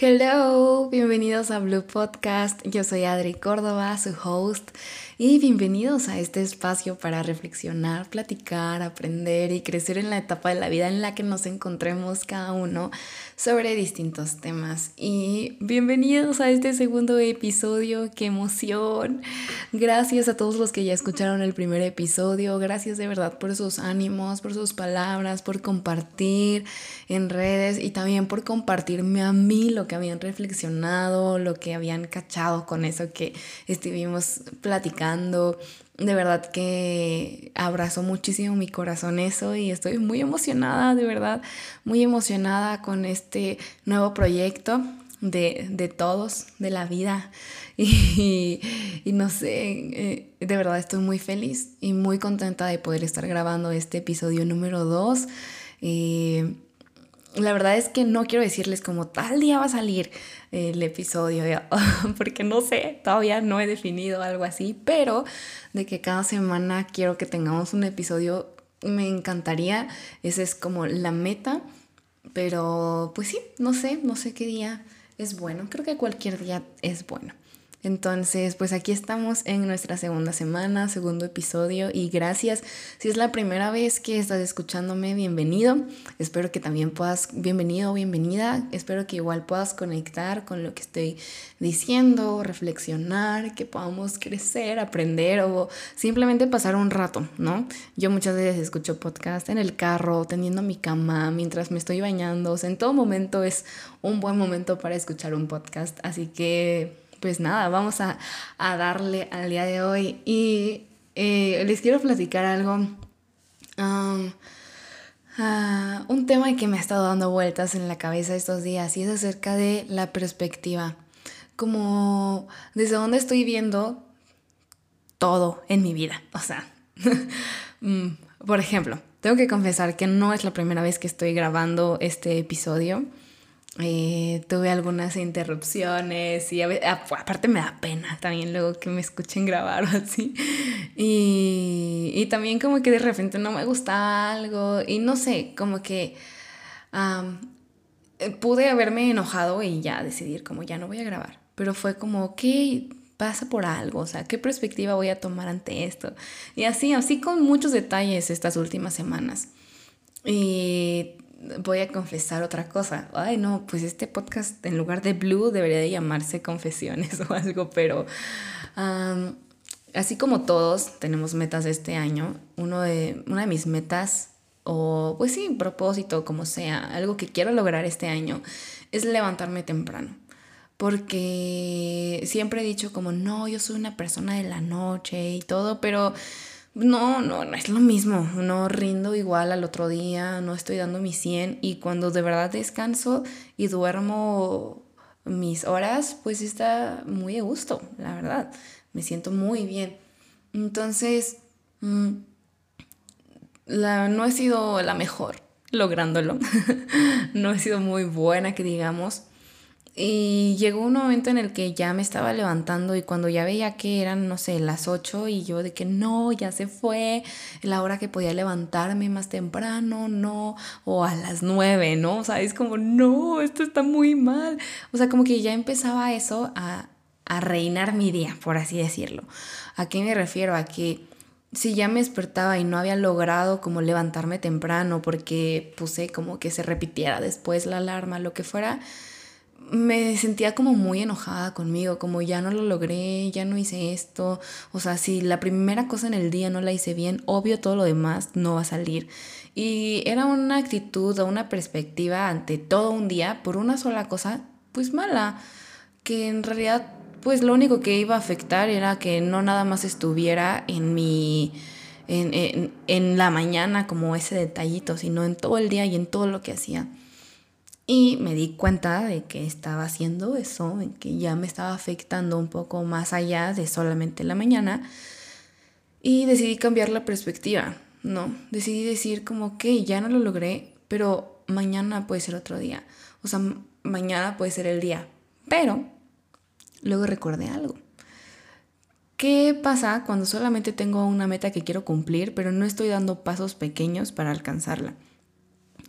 Hello, bienvenidos a Blue Podcast. Yo soy Adri Córdoba, su host, y bienvenidos a este espacio para reflexionar, platicar, aprender y crecer en la etapa de la vida en la que nos encontremos cada uno sobre distintos temas. Y bienvenidos a este segundo episodio, qué emoción. Gracias a todos los que ya escucharon el primer episodio, gracias de verdad por sus ánimos, por sus palabras, por compartir en redes y también por compartirme a mí lo que habían reflexionado, lo que habían cachado con eso que estuvimos platicando de verdad que abrazó muchísimo mi corazón eso y estoy muy emocionada, de verdad, muy emocionada con este nuevo proyecto de, todos, de la vida. Y, no sé, eh, de verdad estoy muy feliz y muy contenta de poder estar grabando este episodio número 2 la verdad es que no quiero decirles como tal día va a salir el episodio, porque no sé, todavía no he definido algo así, pero de que cada semana quiero que tengamos un episodio, me encantaría, esa es como la meta, pero pues sí, no sé, no sé qué día es bueno, creo que cualquier día es bueno. Entonces, pues aquí estamos en nuestra segunda semana, segundo episodio y gracias. Si es la primera vez que estás escuchándome, bienvenido. Espero que también puedas, bienvenido bienvenida. Espero que igual puedas conectar con lo que estoy diciendo, reflexionar, que podamos crecer, aprender o simplemente pasar un rato, ¿no? Yo muchas veces escucho podcast en el carro, teniendo mi cama, mientras me estoy bañando. O sea, en todo momento es un buen momento para escuchar un podcast. Así que pues nada, vamos a, darle al día de hoy. Y eh, les quiero platicar algo. Um, ah, un tema que me ha estado dando vueltas en la cabeza estos días y es acerca de la perspectiva. Como desde dónde estoy viendo todo en mi vida. O sea, mm, por ejemplo, tengo que confesar que no es la primera vez que estoy grabando este episodio. Eh, tuve algunas interrupciones y aparte me da pena también luego que me escuchen grabar o así. Y, y también como que de repente no me gusta algo y no sé, como que eh, pude haberme enojado y ya decidir como ya no voy a grabar. Pero fue como, ok, pasa por algo, o sea, ¿qué perspectiva voy a tomar ante esto? Y así, así con muchos detalles estas últimas semanas. Y voy a confesar otra cosa. Ay, no, pues este podcast en lugar de Blue debería de llamarse Confesiones o algo, pero así como todos tenemos metas este año, uno de, una de mis metas, o pues sí, propósito, como sea, algo que quiero lograr este año, es levantarme temprano. Porque siempre he dicho como, no, yo soy una persona de la noche y todo, pero no, no, no es lo mismo, no rindo igual al otro día, no estoy dando mi 100 y cuando de verdad descanso y duermo mis horas, pues está muy a gusto, la verdad, me siento muy bien. Entonces, mm, la, no he sido la mejor lográndolo, no he sido muy buena que digamos, y llegó un momento en el que ya me estaba levantando y cuando ya veía que eran, no sé, las 8 y yo de que no, ya se fue, la hora que podía levantarme más temprano, no, o a las 9, ¿no? O sea, es como, no, esto está muy mal. O sea, como que ya empezaba eso a, a reinar mi día, por así decirlo. ¿A qué me refiero? A que si ya me despertaba y no había logrado como levantarme temprano porque puse como que se repitiera después la alarma, lo que fuera, me sentía como muy enojada conmigo, como ya no lo logré, ya no hice esto. O sea, si la primera cosa en el día no la hice bien, obvio todo lo demás no va a salir. Y era una actitud o una perspectiva ante todo un día por una sola cosa, pues mala, que en realidad pues lo único que iba a afectar era que no nada más estuviera en mi... En, en, en la mañana como ese detallito, sino en todo el día y en todo lo que hacía. Y me di cuenta de que estaba haciendo eso, que ya me estaba afectando un poco más allá de solamente la mañana. Y decidí cambiar la perspectiva, ¿no? Decidí decir como que ya no lo logré, pero mañana puede ser otro día. O sea, mañana puede ser el día. Pero luego recordé algo. ¿Qué pasa cuando solamente tengo una meta que quiero cumplir, pero no estoy dando pasos pequeños para alcanzarla?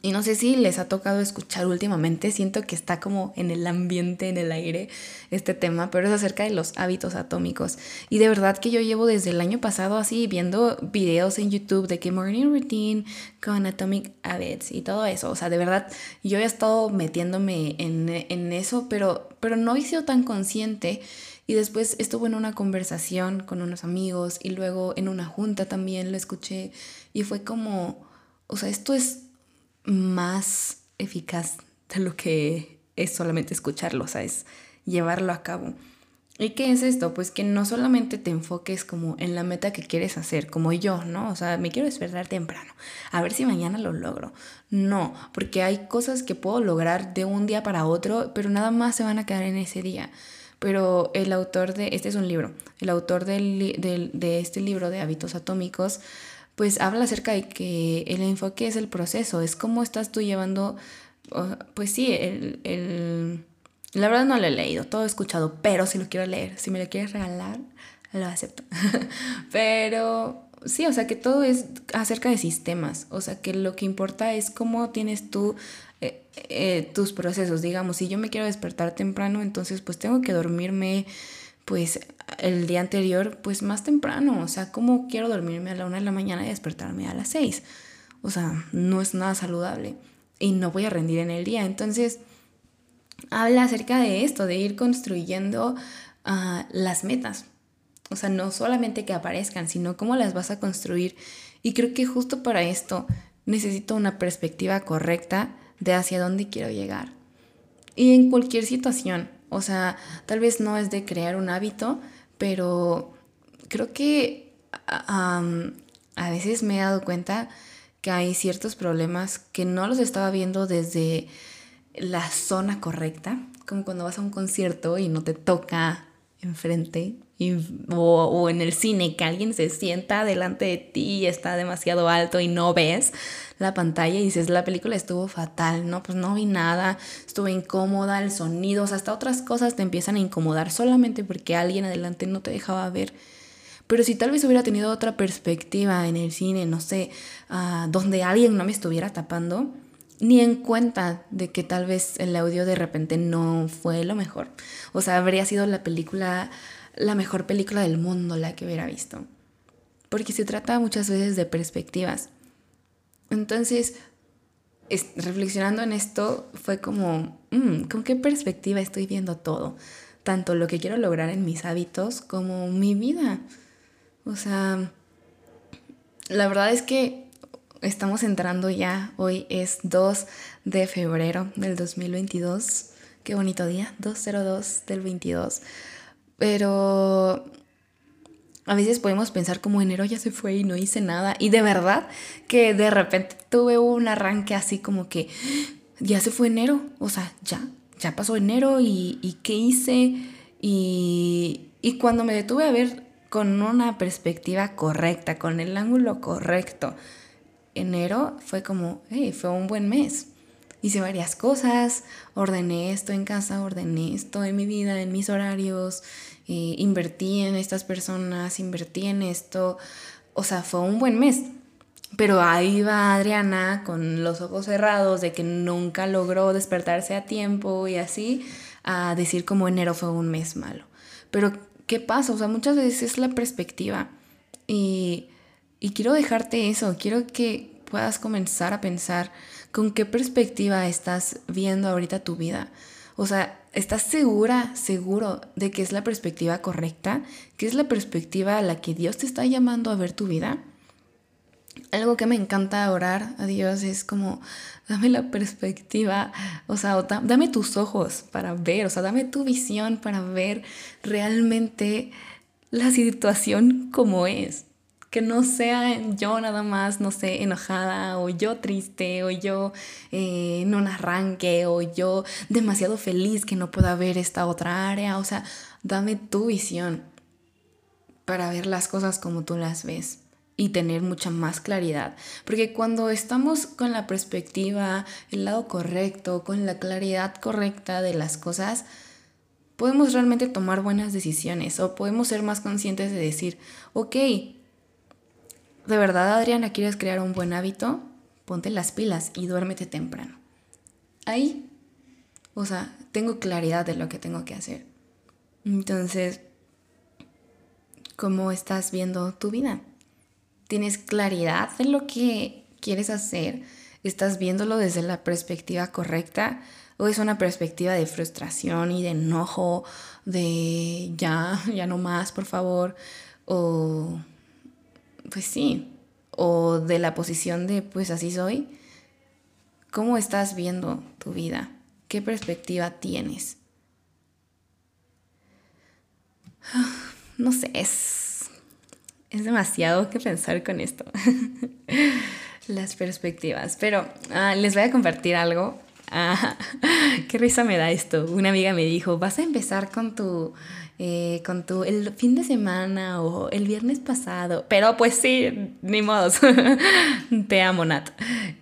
Y no sé si les ha tocado escuchar últimamente, siento que está como en el ambiente, en el aire, este tema, pero es acerca de los hábitos atómicos. Y de verdad que yo llevo desde el año pasado así viendo videos en YouTube de que morning routine con atomic habits y todo eso. O sea, de verdad, yo he estado metiéndome en, en eso, pero, pero no he sido tan consciente. Y después estuve en una conversación con unos amigos y luego en una junta también lo escuché y fue como, o sea, esto es más eficaz de lo que es solamente escucharlo, o sea, es llevarlo a cabo. ¿Y qué es esto? Pues que no solamente te enfoques como en la meta que quieres hacer, como yo, ¿no? O sea, me quiero despertar temprano, a ver si mañana lo logro. No, porque hay cosas que puedo lograr de un día para otro, pero nada más se van a quedar en ese día. Pero el autor de, este es un libro, el autor del, de este libro de hábitos atómicos pues habla acerca de que el enfoque es el proceso, es cómo estás tú llevando, pues sí, el, la verdad no lo he leído, todo he escuchado, pero si lo quiero leer, si me lo quieres regalar, lo acepto. pero sí, o sea que todo es acerca de sistemas, o sea que lo que importa es cómo tienes tú eh, eh, tus procesos, digamos, si yo me quiero despertar temprano, entonces pues tengo que dormirme pues el día anterior, pues más temprano. O sea, ¿cómo quiero dormirme a la una de la mañana y despertarme a las seis? O sea, no es nada saludable y no voy a rendir en el día. Entonces, habla acerca de esto, de ir construyendo ah, las metas. O sea, no solamente que aparezcan, sino cómo las vas a construir. Y creo que justo para esto necesito una perspectiva correcta de hacia dónde quiero llegar. Y en cualquier situación, o sea, tal vez no es de crear un hábito, pero creo que a veces me he dado cuenta que hay ciertos problemas que no los estaba viendo desde la zona correcta, como cuando vas a un concierto y no te toca enfrente o, en el cine que alguien se sienta delante de ti y está demasiado alto y no ves la pantalla y dices, la película estuvo fatal, no, pues no vi nada, estuve incómoda, el sonido, o sea, hasta otras cosas te empiezan a incomodar solamente porque alguien adelante no te dejaba ver. Pero si tal vez hubiera tenido otra perspectiva en el cine, no sé, uh, donde alguien no me estuviera tapando, ni en cuenta de que tal vez el audio de repente no fue lo mejor. O sea, habría sido la película la mejor película del mundo la que hubiera visto. Porque se trata muchas veces de perspectivas. Entonces, reflexionando en esto, fue como, mm, ¿con qué perspectiva estoy viendo todo? Tanto lo que quiero lograr en mis hábitos como mi vida. O sea, la verdad es que estamos entrando ya, hoy es 2 de febrero del 2022. Qué bonito día, 202 del 22. Pero a veces podemos pensar como enero ya se fue y no hice nada. Y de verdad que de repente tuve un arranque así como que ya se fue enero. O sea, ya, ya pasó enero y, y qué hice. Y, y cuando me detuve a ver con una perspectiva correcta, con el ángulo correcto, enero fue como, hey, fue un buen mes. Hice varias cosas, ordené esto en casa, ordené esto en mi vida, en mis horarios, eh, invertí en estas personas, invertí en esto. O sea, fue un buen mes. Pero ahí va Adriana con los ojos cerrados de que nunca logró despertarse a tiempo y así a decir como enero fue un mes malo. Pero, ¿qué pasa? O sea, muchas veces es la perspectiva. Y, y quiero dejarte eso, quiero que puedas comenzar a pensar con qué perspectiva estás viendo ahorita tu vida. O sea, ¿estás segura, seguro de que es la perspectiva correcta? ¿Que es la perspectiva a la que Dios te está llamando a ver tu vida? Algo que me encanta orar a Dios es como, dame la perspectiva, o sea, dame tus ojos para ver, o sea, dame tu visión para ver realmente la situación como es que no sea yo nada más, no sé, enojada o yo triste o yo eh, en un arranque o yo demasiado feliz que no pueda ver esta otra área. O sea, dame tu visión para ver las cosas como tú las ves y tener mucha más claridad. Porque cuando estamos con la perspectiva, el lado correcto, con la claridad correcta de las cosas, podemos realmente tomar buenas decisiones o podemos ser más conscientes de decir, ok, ¿De verdad, Adriana, quieres crear un buen hábito? ponte las pilas y duérmete temprano. Ahí, o sea, tengo claridad de lo que tengo que hacer. Entonces, ¿cómo estás viendo tu vida? ¿Tienes claridad de lo que quieres hacer? ¿Estás viéndolo desde la perspectiva correcta? ¿O es una perspectiva de frustración y de enojo, de ya, ya no más, por favor? O, pues sí, o de la posición de, pues así soy. ¿Cómo estás viendo tu vida? ¿Qué perspectiva tienes? No sé, es, es demasiado que pensar con esto. Las perspectivas. Pero ah, les voy a compartir algo. Ah, qué risa me da esto. Una amiga me dijo, vas a empezar con tu, eh, con tu, el fin de semana o el viernes pasado. Pero pues sí, ni modo. Te amo, Nat.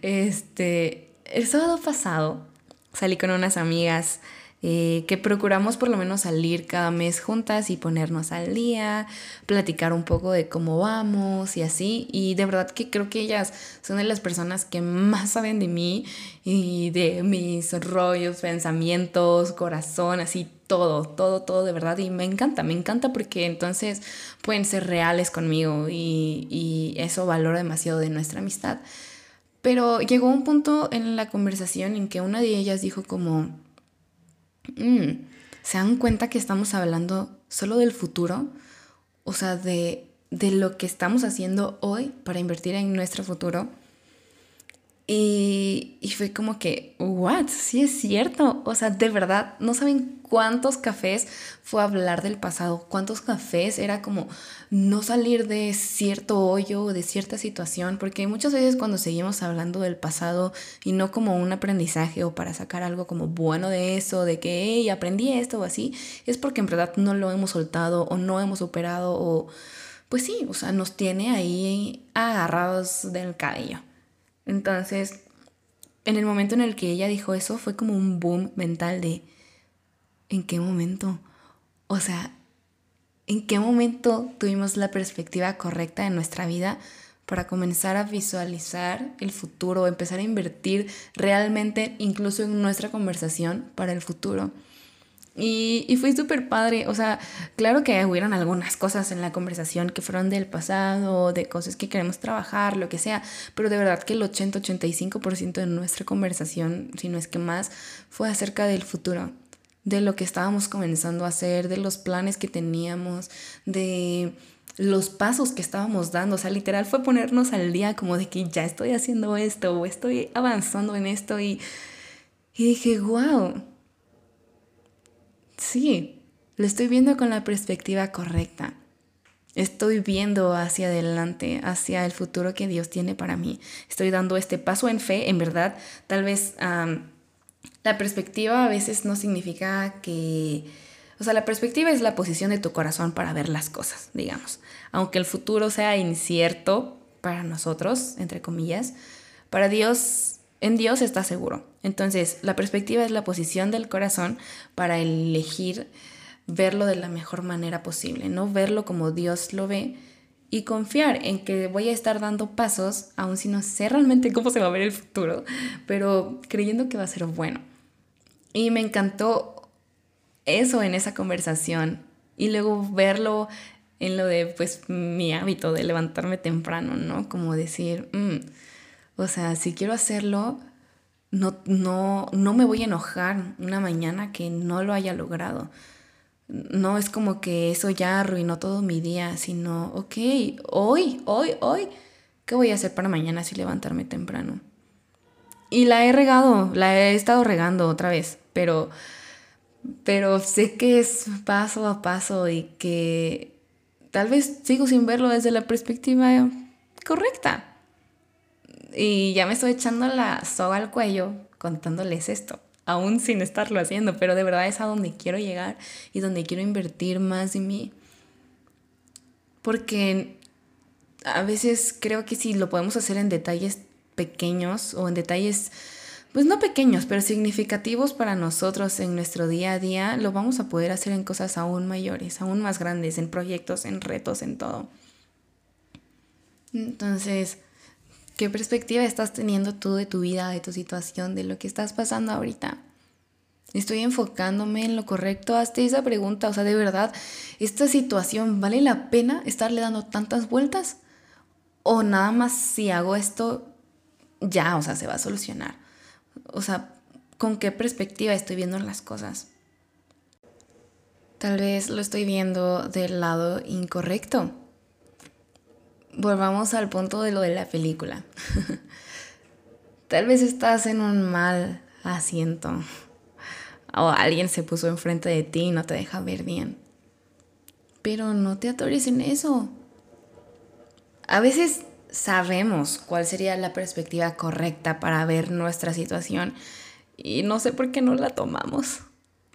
Este, el sábado pasado salí con unas amigas eh, que procuramos por lo menos salir cada mes juntas y ponernos al día, platicar un poco de cómo vamos y así. Y de verdad que creo que ellas son de las personas que más saben de mí y de mis rollos, pensamientos, corazón, así todo, todo, todo de verdad. Y me encanta, me encanta porque entonces pueden ser reales conmigo y, y eso valora demasiado de nuestra amistad. Pero llegó un punto en la conversación en que una de ellas dijo como, Mm, ¿se dan cuenta que estamos hablando solo del futuro? O sea, de, de lo que estamos haciendo hoy para invertir en nuestro futuro. Y, y, fue como que, ¿what? Sí es cierto. O sea, de verdad, no saben cuántos cafés fue hablar del pasado, cuántos cafés era como no salir de cierto hoyo o de cierta situación, porque muchas veces cuando seguimos hablando del pasado y no como un aprendizaje o para sacar algo como bueno de eso, de que, hey, aprendí esto o así, es porque en verdad no lo hemos soltado o no hemos superado o, pues sí, o sea, nos tiene ahí agarrados del cabello. Entonces, en el momento en el que ella dijo eso, fue como un boom mental de, ¿en qué momento? O sea, ¿en qué momento tuvimos la perspectiva correcta de nuestra vida para comenzar a visualizar el futuro, empezar a invertir realmente incluso en nuestra conversación para el futuro? Y, y fue súper padre, o sea, claro que hubieron algunas cosas en la conversación que fueron del pasado, de cosas que queremos trabajar, lo que sea, pero de verdad que el 80-85% de nuestra conversación, si no es que más, fue acerca del futuro, de lo que estábamos comenzando a hacer, de los planes que teníamos, de los pasos que estábamos dando, o sea, literal fue ponernos al día como de que ya estoy haciendo esto o estoy avanzando en esto y, y dije, wow sí, lo estoy viendo con la perspectiva correcta. Estoy viendo hacia adelante, hacia el futuro que Dios tiene para mí. Estoy dando este paso en fe, en verdad. Tal vez la perspectiva a veces no significa que... O sea, la perspectiva es la posición de tu corazón para ver las cosas, digamos. Aunque el futuro sea incierto para nosotros, entre comillas, para Dios en Dios está seguro. Entonces, la perspectiva es la posición del corazón para elegir verlo de la mejor manera posible, no verlo como Dios lo ve y confiar en que voy a estar dando pasos, aun si no sé realmente cómo se va a ver el futuro, pero creyendo que va a ser bueno. Y me encantó eso en esa conversación y luego verlo en lo de pues mi hábito de levantarme temprano, ¿no? Como decir, mm, o sea, si quiero hacerlo, no, no, no me voy a enojar una mañana que no lo haya logrado. No es como que eso ya arruinó todo mi día, sino, ok, hoy, hoy, hoy, ¿qué voy a hacer para mañana si levantarme temprano? Y la he regado, la he estado regando otra vez, pero, pero sé que es paso a paso y que tal vez sigo sin verlo desde la perspectiva correcta. Y ya me estoy echando la soga al cuello contándoles esto, aún sin estarlo haciendo, pero de verdad es a donde quiero llegar y donde quiero invertir más en mí. Porque a veces creo que si lo podemos hacer en detalles pequeños o en detalles, pues no pequeños, pero significativos para nosotros en nuestro día a día, lo vamos a poder hacer en cosas aún mayores, aún más grandes, en proyectos, en retos, en todo. Entonces, ¿Qué perspectiva estás teniendo tú de tu vida, de tu situación, de lo que estás pasando ahorita? ¿Estoy enfocándome en lo correcto? Hazte esa pregunta. O sea, de verdad, ¿esta situación vale la pena estarle dando tantas vueltas? ¿O nada más si hago esto, ya, o sea, se va a solucionar? O sea, ¿con qué perspectiva estoy viendo las cosas? Tal vez lo estoy viendo del lado incorrecto. Volvamos al punto de lo de la película. Tal vez estás en un mal asiento o alguien se puso enfrente de ti y no te deja ver bien. Pero no te atores en eso. A veces sabemos cuál sería la perspectiva correcta para ver nuestra situación y no sé por qué no la tomamos.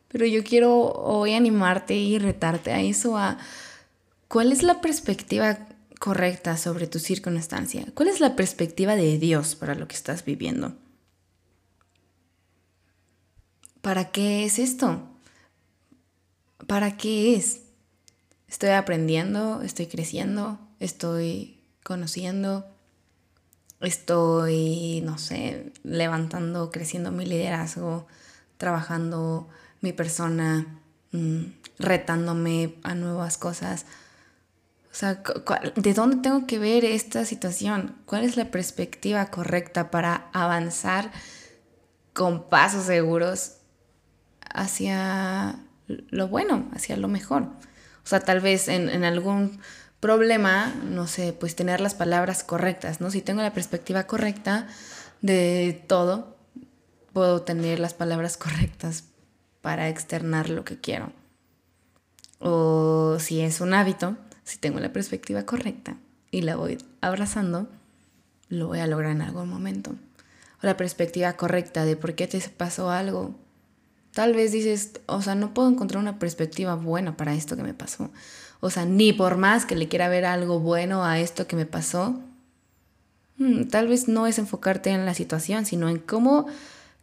Pero yo quiero hoy animarte y retarte a eso, a cuál es la perspectiva correcta sobre tu circunstancia, cuál es la perspectiva de Dios para lo que estás viviendo. ¿Para qué es esto? ¿Para qué es? Estoy aprendiendo, estoy creciendo, estoy conociendo, estoy, no sé, levantando, creciendo mi liderazgo, trabajando mi persona, mm, retándome a nuevas cosas. O sea, ¿de dónde tengo que ver esta situación? ¿Cuál es la perspectiva correcta para avanzar con pasos seguros hacia lo bueno, hacia lo mejor. O sea, tal vez en, algún problema, no sé, pues tener las palabras correctas, ¿no? Si tengo la perspectiva correcta de todo, puedo tener las palabras correctas para externar lo que quiero. O si es un hábito, si tengo la perspectiva correcta y la voy abrazando, lo voy a lograr en algún momento. O la perspectiva correcta de por qué te pasó algo, Tal vez dices, o sea, no puedo encontrar una perspectiva buena para esto que me pasó. O sea, ni por más que le quiera ver algo bueno a esto que me pasó, hmm, tal vez no es enfocarte en la situación, sino en cómo,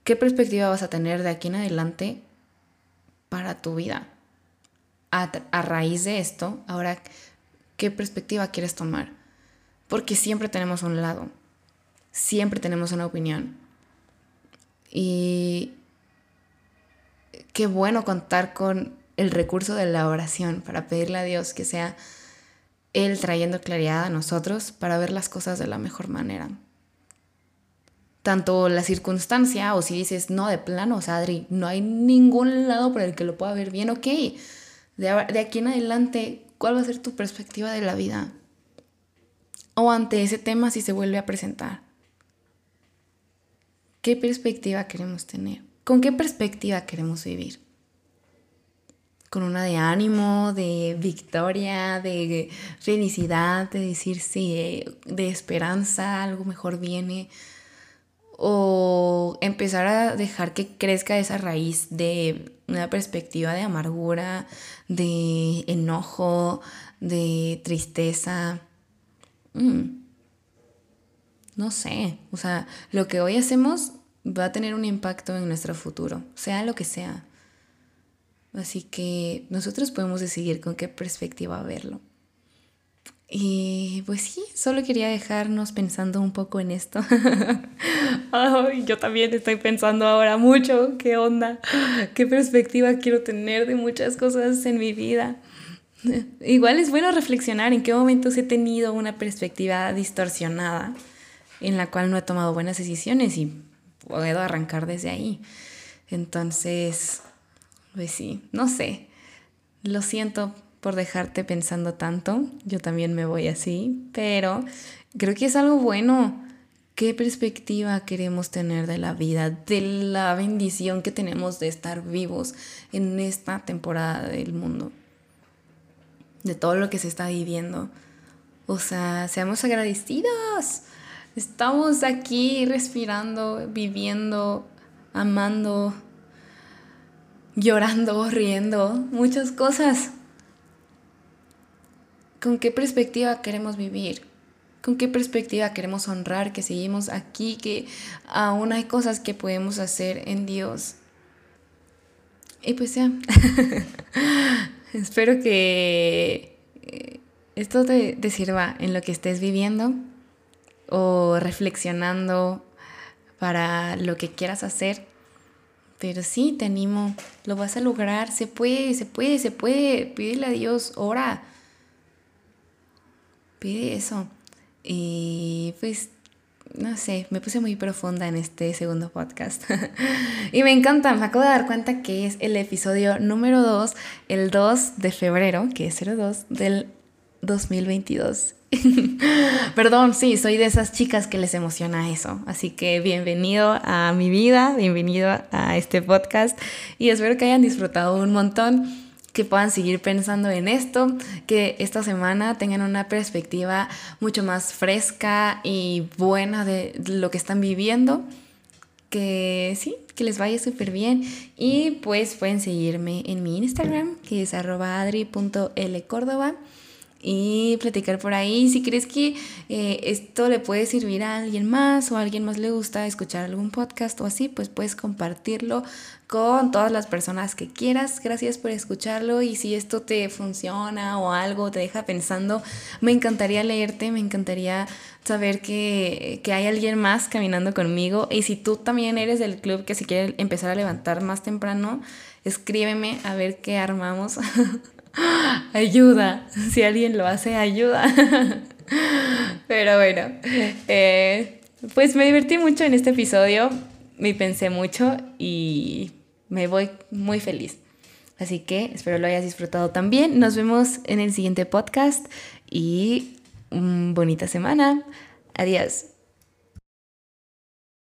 qué perspectiva vas a tener de aquí en adelante para tu vida. A raíz de esto, ahora, ¿qué perspectiva quieres tomar? Porque siempre tenemos un lado, siempre tenemos una opinión. Y qué bueno contar con el recurso de la oración para pedirle a Dios que sea Él trayendo claridad a nosotros para ver las cosas de la mejor manera. Tanto la circunstancia o si dices, no, de plano, o sea, Adri, no hay ningún lado por el que lo pueda ver bien, ok. De, aquí en adelante, ¿cuál va a ser tu perspectiva de la vida? O ante ese tema si se vuelve a presentar. ¿Qué perspectiva queremos tener? ¿Con qué perspectiva queremos vivir? Con una de ánimo, de victoria, de felicidad, de decir sí, de esperanza, algo mejor viene. O empezar a dejar que crezca esa raíz de una perspectiva de amargura, de enojo, de tristeza. Mm. No sé, o sea, lo que hoy hacemos va a tener un impacto en nuestro futuro, sea lo que sea. Así que nosotros podemos decidir con qué perspectiva verlo. Y pues sí, solo quería dejarnos pensando un poco en esto. Yo también estoy pensando ahora mucho, qué onda, qué perspectiva quiero tener de muchas cosas en mi vida. Igual es bueno reflexionar en qué momentos he tenido una perspectiva distorsionada en la cual no he tomado buenas decisiones y puedo arrancar desde ahí. Entonces, pues sí, no sé. Lo siento por dejarte pensando tanto. Yo también me voy así, pero creo que es algo bueno. ¿Qué perspectiva queremos tener de la vida, de la bendición que tenemos de estar vivos en esta temporada del mundo? De todo lo que se está viviendo. O sea, seamos agradecidos. Estamos aquí respirando, viviendo, amando, llorando, riendo, muchas cosas. ¿Con qué perspectiva queremos vivir? ¿Con qué perspectiva queremos honrar que seguimos aquí, que aún hay cosas que podemos hacer en Dios? Y pues ya, espero que eh, esto te, sirva en lo que estés viviendo o reflexionando para lo que quieras hacer. Pero sí, te animo, lo vas a lograr, se puede, se puede, se puede, pídele a Dios, ora, pide eso. Y pues, no sé, me puse muy profunda en este segundo podcast. y me encanta, me acabo de dar cuenta que es el episodio número 2, el 2 de febrero, que es 02 del 2022. Perdón, sí, soy de esas chicas que les emociona eso. Así que bienvenido a mi vida, bienvenido a este podcast y espero que hayan disfrutado un montón, que puedan seguir pensando en esto, que esta semana tengan una perspectiva mucho más fresca y buena de lo que están viviendo. Que sí, que les vaya súper bien. Y pues pueden seguirme en mi Instagram, que es arroba adri.lcórdoba y platicar por ahí. Si crees que eh, esto le puede servir a alguien más o a alguien más le gusta escuchar algún podcast o así, pues puedes compartirlo con todas las personas que quieras. Gracias por escucharlo y si esto te funciona o algo te deja pensando, me encantaría leerte, me encantaría saber que, que hay alguien más caminando conmigo y si tú también eres del club que si quiere empezar a levantar más temprano, escríbeme a ver qué armamos. ayuda. Si alguien lo hace, ayuda. Pero bueno, eh, pues me divertí mucho en este episodio, me pensé mucho y me voy muy feliz. Así que espero lo hayas disfrutado también. Nos vemos en el siguiente podcast y bonita semana. Adiós.